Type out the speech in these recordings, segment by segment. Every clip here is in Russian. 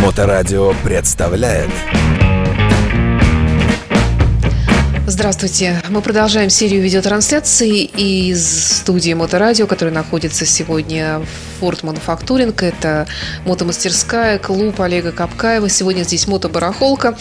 Моторадио представляет Здравствуйте. Мы продолжаем серию видеотрансляций из студии Моторадио, которая находится сегодня в Форт Мануфактуринг. Это мотомастерская, клуб Олега Капкаева. Сегодня здесь мотобарахолка.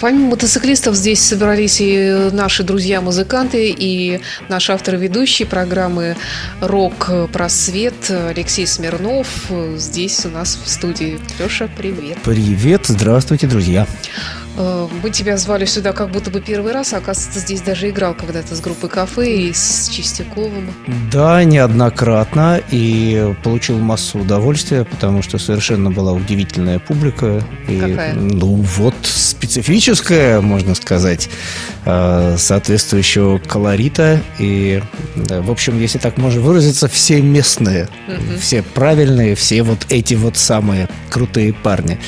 Помимо мотоциклистов здесь собрались и наши друзья-музыканты, и наши авторы-ведущие программы «Рок-просвет» Алексей Смирнов. Здесь у нас в студии. Леша, привет. Привет, здравствуйте, друзья. Э, мы тебя звали сюда как будто бы первый раз, а оказывается, здесь даже играл когда-то с группой кафе и с Чистяковым. Да, неоднократно и получил массу удовольствия, потому что совершенно была удивительная публика. И, Какая? Ну, вот специфическая, можно сказать, э, соответствующего колорита. И, да, в общем, если так можно выразиться, все местные, Мгм. все правильные, все вот эти вот самые крутые парни.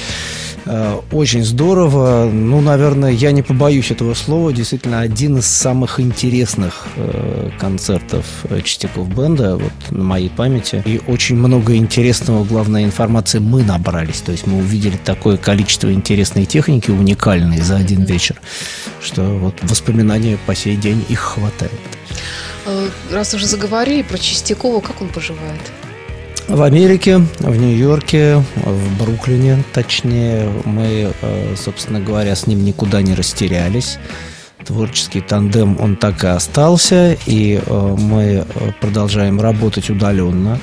Э, Очень здорово. Ну, наверное, я не побоюсь этого слова. Действительно, один из самых интересных э, концертов э, Чистяков Бенда вот, на моей памяти. И очень много интересного, главной информации мы набрались. То есть мы увидели такое количество интересной техники, уникальной за один вечер, что вот воспоминания по сей день их хватает. Раз уже заговорили про Чистякова, как он поживает? В Америке, в Нью-Йорке, в Бруклине, точнее, мы, э, собственно говоря, с ним никуда не растерялись. Творческий тандем, он так и остался, и э, мы э, продолжаем работать удаленно.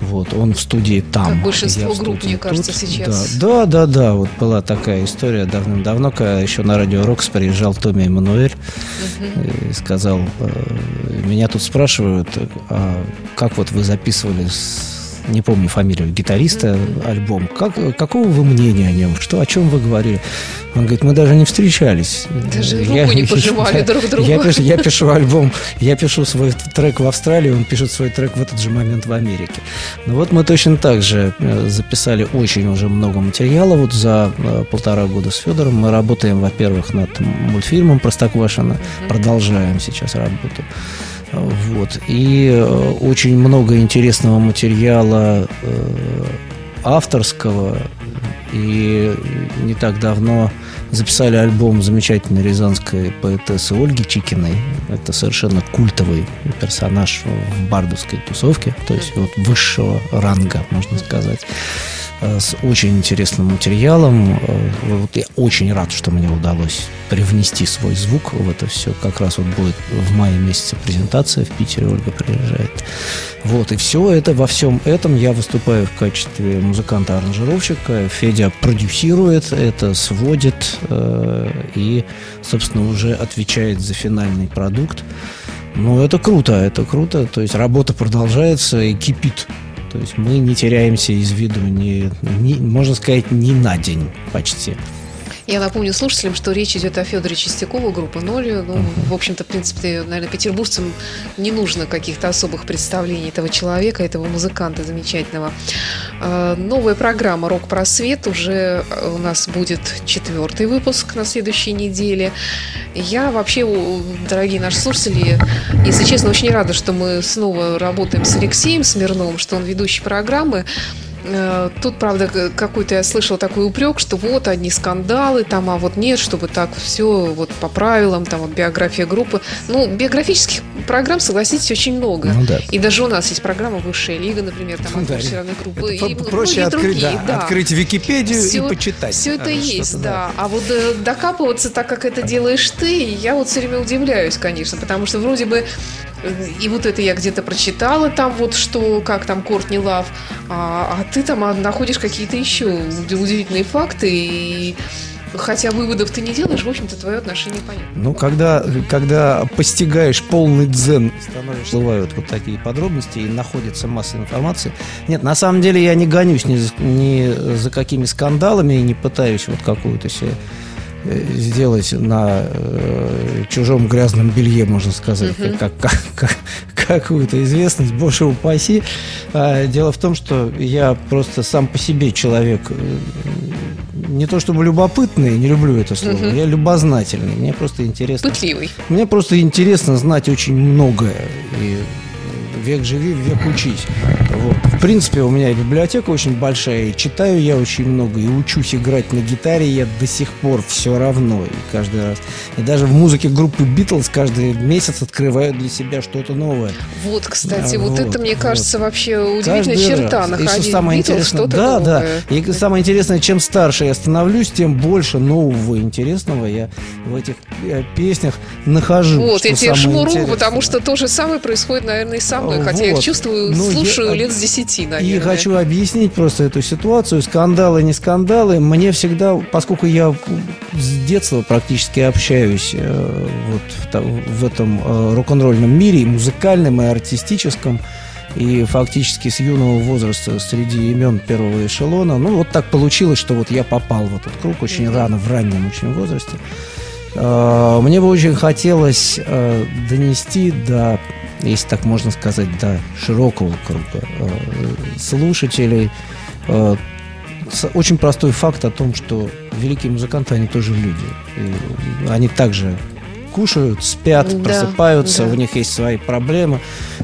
Вот, он в студии там. Как большинство я групп, мне кажется, тут. сейчас. Да, да, да, да, вот была такая история давным-давно, когда еще на радио Рокс приезжал Томми Эммануэль и сказал, меня тут спрашивают, а как вот вы записывали с не помню фамилию гитариста альбом. Как, какого вы мнения о нем? Что, о чем вы говорили? Он говорит, мы даже не встречались. Даже руку не пожимали друг другу. Я пишу, я пишу альбом, я пишу свой трек в Австралии, он пишет свой трек в этот же момент в Америке. Ну вот мы точно так же э, записали очень уже много материала. Вот за э, полтора года с Федором мы работаем, во-первых, над мультфильмом Простоквашино, продолжаем сейчас работу. Вот. И э, очень много интересного материала э, авторского. И не так давно записали альбом замечательной рязанской поэтессы Ольги Чикиной. Это совершенно культовый персонаж в бардовской тусовке, то есть вот высшего ранга, можно сказать с очень интересным материалом. Э, Вот я очень рад, что мне удалось привнести свой звук в это все. Как раз вот будет в мае месяце презентация в Питере, Ольга приезжает. Вот, и все это, во всем этом я выступаю в качестве музыканта-аранжировщика. Федя продюсирует это, сводит э, и, собственно, уже отвечает за финальный продукт. Ну, это круто, это круто. То есть работа продолжается и кипит. То есть мы не теряемся из виду, ни, ни- можно сказать, ни на день почти. Я напомню слушателям, что речь идет о Федоре Чистякову, группа «Ноль». Ну, в общем-то, в принципе, наверное, петербуржцам не нужно каких-то особых представлений этого человека, этого музыканта замечательного. Э, Новая программа «Рок-просвет» уже э, у нас будет четвертый выпуск на следующей неделе. Я вообще, дорогие наши слушатели, если честно, очень рада, что мы снова работаем с Алексеем Смирновым, что он ведущий программы. Э, Тут, правда, какой-то я слышала такой упрек, что вот одни скандалы, там, а вот нет, чтобы так все вот по правилам, там вот биография группы. Ну, биографических программ, согласитесь, очень много. Ну да. И даже у нас есть программа «Высшая лига», например, там Да, атмосферной группы. И проще открыть, другие, да, открыть Википедию Всё- и почитать. Все это А, есть, что-то, да. А вот э, докапываться так, как это делаешь ты, я вот все время удивляюсь, конечно, потому что вроде бы и вот это я где-то прочитала там вот что, как там Кортни Лав, а, а ты там а, находишь какие-то еще уд- удивительные факты и Хотя выводов ты не делаешь, в общем-то, твое отношение понятно. Ну, когда, когда постигаешь полный дзен, становишься, вот такие подробности и находится масса информации. Нет, на самом деле я не гонюсь ни, ни за какими скандалами и не пытаюсь вот какую-то себе сделать на э, чужом грязном белье, можно сказать, как, как- как- какую-то известность, боже упаси. А, дело в том, что я просто сам по себе человек э, не то чтобы любопытный, не люблю это слово, я любознательный. Мне просто интересно. Пытливый. Мне просто интересно знать очень многое. И век живи, век учись. Вот. В принципе, у меня библиотека очень большая, и читаю я очень много, и учусь играть на гитаре я до сих пор все равно, и каждый раз. И даже в музыке группы Битлз каждый месяц открываю для себя что-то новое. Вот, кстати, Да, вот, вот, это, мне вот. кажется, вообще удивительная Каждый черта раз. И находить что самое Beatles интересное, что-то да, новое. да. И самое интересное, чем старше я становлюсь, тем больше нового интересного я в этих э, песнях нахожу. Вот, я тебе жму руку, потому что то же самое происходит, наверное, и со мной. Хотя я их Вот. чувствую, Ну, я- слушаю лет с десяти, наверное. И хочу объяснить просто эту ситуацию. Скандалы, не скандалы. Мне всегда, поскольку я с детства практически общаюсь э, вот в, в этом э, рок-н-ролльном мире, и музыкальном, и артистическом, и фактически с юного возраста среди имен первого эшелона. Ну, вот так получилось, что вот я попал в этот круг очень рано, в раннем очень возрасте. Э, Мне бы очень хотелось донести до, если так можно сказать, до широкого круга э, слушателей э, очень простой факт о том, что великие музыканты, они тоже люди. И они также кушают, спят, Да, просыпаются, да. у них есть свои проблемы,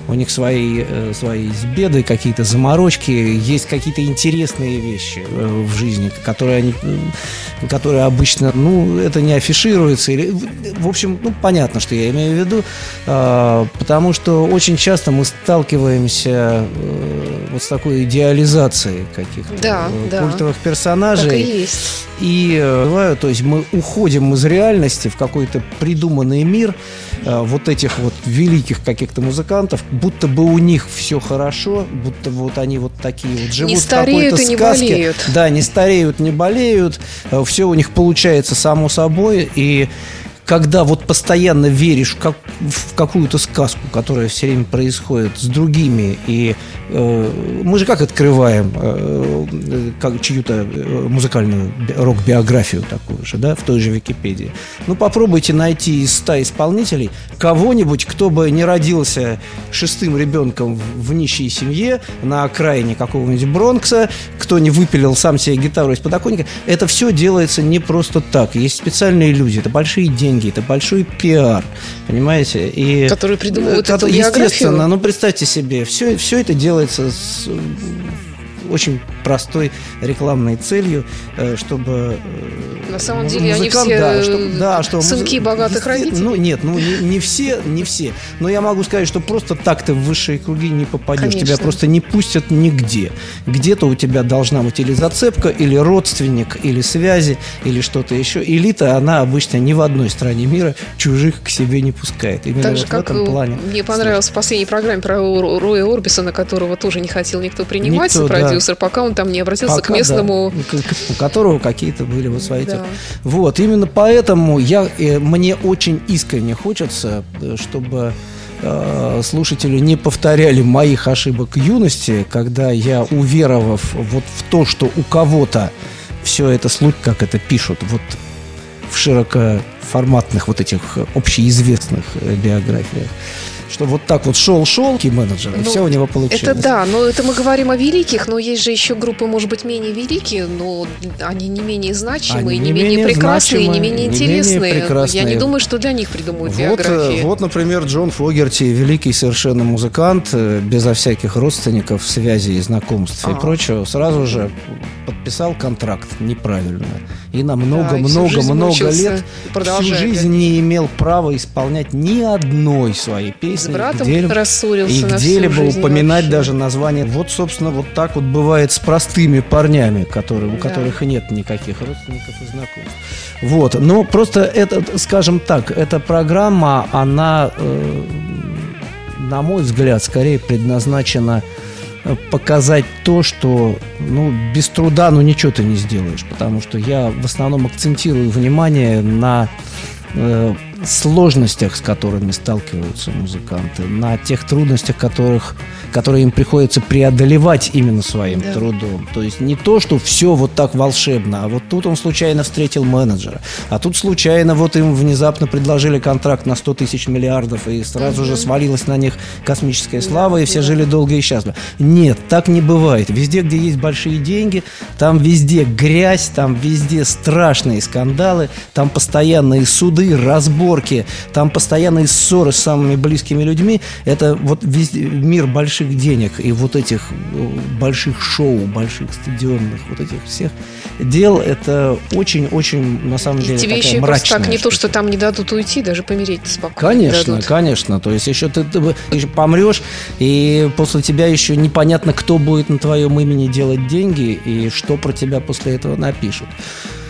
у них свои, э, свои беды, какие-то заморочки, есть какие-то интересные вещи э, в жизни, которые они, э, которые обычно, ну, это не афишируется. Или, в общем, ну, понятно, что я имею в виду, а, потому что очень часто мы сталкиваемся вот с такой идеализацией каких-то Да, э, да. культовых Так и персонажей. есть. И э, бывает, то есть мы уходим из реальности в какой-то придуманный мир э, вот этих вот великих каких-то музыкантов, будто бы у них все хорошо, будто вот они вот такие вот живут Не в стареют какой-то и не сказке. болеют. Да, не стареют, не болеют, все у них получается само собой, и когда вот постоянно веришь как- в какую-то сказку, которая все время происходит с другими, и э, мы же как открываем э, э, как чью-то э, музыкальную би- рок-биографию такую же, да, в той же Википедии. Ну, попробуйте найти из ста исполнителей кого-нибудь, кто бы не родился шестым ребенком в, в нищей семье на окраине какого-нибудь Бронкса, кто не выпилил сам себе гитару из подоконника. Это все делается не просто так. Есть специальные люди, это большие деньги, это большой пиар, понимаете? И Которые придумывают Э, эту Естественно, ну представьте себе, все, все это делается с э, очень простой рекламной целью, э, чтобы... э, На самом муз- деле они музыкант, все, да, э, что- да, что сынки богатых родителей. Ну, нет, ну не, не все, не все. Но я могу сказать, что просто так ты в высшие круги не попадешь. Тебя Конечно. просто не пустят нигде. Где-то у тебя должна быть или зацепка, или родственник, или связи, или что-то еще. Элита, она обычно ни в одной стране мира чужих к себе не пускает. Именно Так вот же, в как этом э, плане. мне понравилось в последней программе про Ро- Роя Орбисона, которого тоже не хотел никто принимать, Никто, да. продюсер, пока он там не обратился Пока, к местному... да, у которого какие-то были вот свои Да. Вот, именно поэтому я, э, мне очень искренне хочется, э, чтобы э, слушатели не повторяли моих ошибок юности, когда я, уверовав вот в то, что у кого-то все это слух, как это пишут, вот в широкоформатных вот этих общеизвестных биографиях, что вот так вот шел-шел менеджер, и Ну, все у него получилось. Это да, но это мы говорим о великих, но есть же еще группы, может быть, менее великие, но они не менее значимые, Они не не менее менее прекрасные, не значимые, менее не менее интересные. Я прекрасные. не думаю, что для них придумывают Вот, э, биографии. вот, например, Джон Фогерти, великий совершенно музыкант, э, безо всяких родственников, связей, знакомств и А. прочего, сразу же подписал контракт неправильно. И на Да, и много-много-много жизнь мучился, лет и всю жизнь не имел права исполнять ни одной своей песни. С братом где-либо- рассорился и на где-либо упоминать вообще. даже название. Вот, собственно, вот так вот бывает с простыми парнями, которые, у Да. которых нет никаких родственников и знакомств. Вот, но просто это, скажем так, эта программа, она, э, на мой взгляд, скорее предназначена э, показать то, что ну, без труда ну, ничего ты не сделаешь, потому что я в основном акцентирую внимание на э, сложностях, с которыми сталкиваются музыканты, на тех трудностях, которых, которые им приходится преодолевать именно своим Да. трудом. То есть не то, что все вот так волшебно, а вот тут он случайно встретил менеджера, а тут случайно вот им внезапно предложили контракт на 100 тысяч миллиардов, и сразу же свалилась на них космическая слава, и все жили долго и счастливо. Нет, так не бывает. Везде, где есть большие деньги, там везде грязь, там везде страшные скандалы, там постоянные суды, разборки, разборки, там постоянные ссоры с самыми близкими людьми. Это вот весь мир больших денег и вот этих э, больших шоу, больших стадионных, вот этих всех дел. Это очень-очень, на самом И деле, тебе такая еще просто так мрачная не то, что там не дадут уйти, даже помереть спокойно. не Конечно, дадут. конечно. То есть еще ты, ты ты еще помрешь, и после тебя еще непонятно, кто будет на твоем имени делать деньги и что про тебя после этого напишут.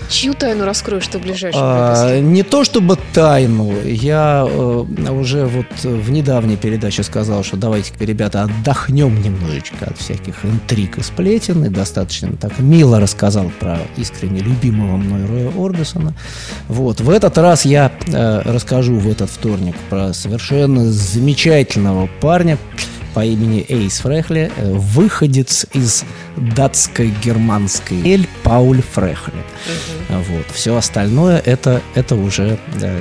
Чью тайну раскроешь ты в ближайшем А, не то чтобы тайну, я э, уже вот в недавней передаче сказал, что давайте-ка, ребята, отдохнем немножечко от всяких интриг и сплетен, и достаточно так мило рассказал про искренне любимого мной Роя Орбисона. Вот, в этот раз я э, расскажу в этот вторник про совершенно замечательного парня, по имени Эйс Фрехле, э, выходец из датско-германской Эль Пауль Фрехле. Вот. Все остальное это, это уже да,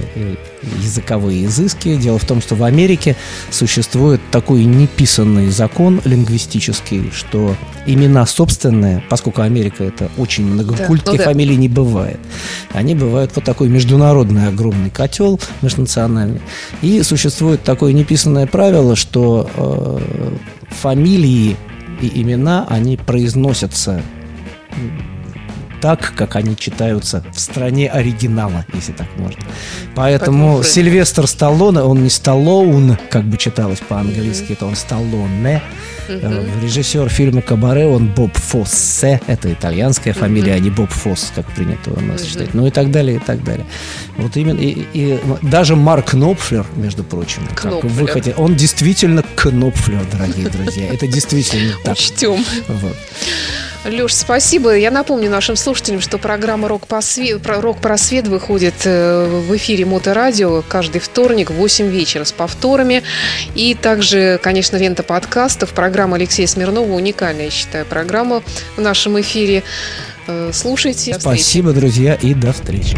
языковые изыски. Дело в том, что в Америке существует такой неписанный закон лингвистический, что имена собственные, поскольку Америка это очень многокультных ну да. фамилий не бывает, они бывают вот такой международный огромный котел межнациональный. И существует такое неписанное правило, что э, фамилии и имена, они произносятся так, как они читаются в стране оригинала, если так можно. Поэтому Поэтому Сильвестр Сталлоне, он не Сталлоун, как бы читалось по-английски, это он Сталлоне. Э, Режиссер фильма «Кабаре», он Боб Фоссе, это итальянская фамилия, а не Боб Фосс, как принято у нас Мгм. считать. Ну и так далее, и так далее. Вот именно, и, и даже Марк Кнопфлер, между прочим, как Кнопфлер. в выходе, он действительно Кнопфлер, дорогие друзья. Это действительно так. Учтем. Вот. Леш, спасибо. Я напомню нашим слушателям, что программа «Рок, посве- про- «Рок просвет» выходит э, в эфире Моторадио каждый вторник в 8 вечера с повторами. И также, конечно, лента подкастов. Программа Алексея Смирнова уникальная, я считаю, программа в нашем эфире. Э, Слушайте. Спасибо, друзья, и до встречи.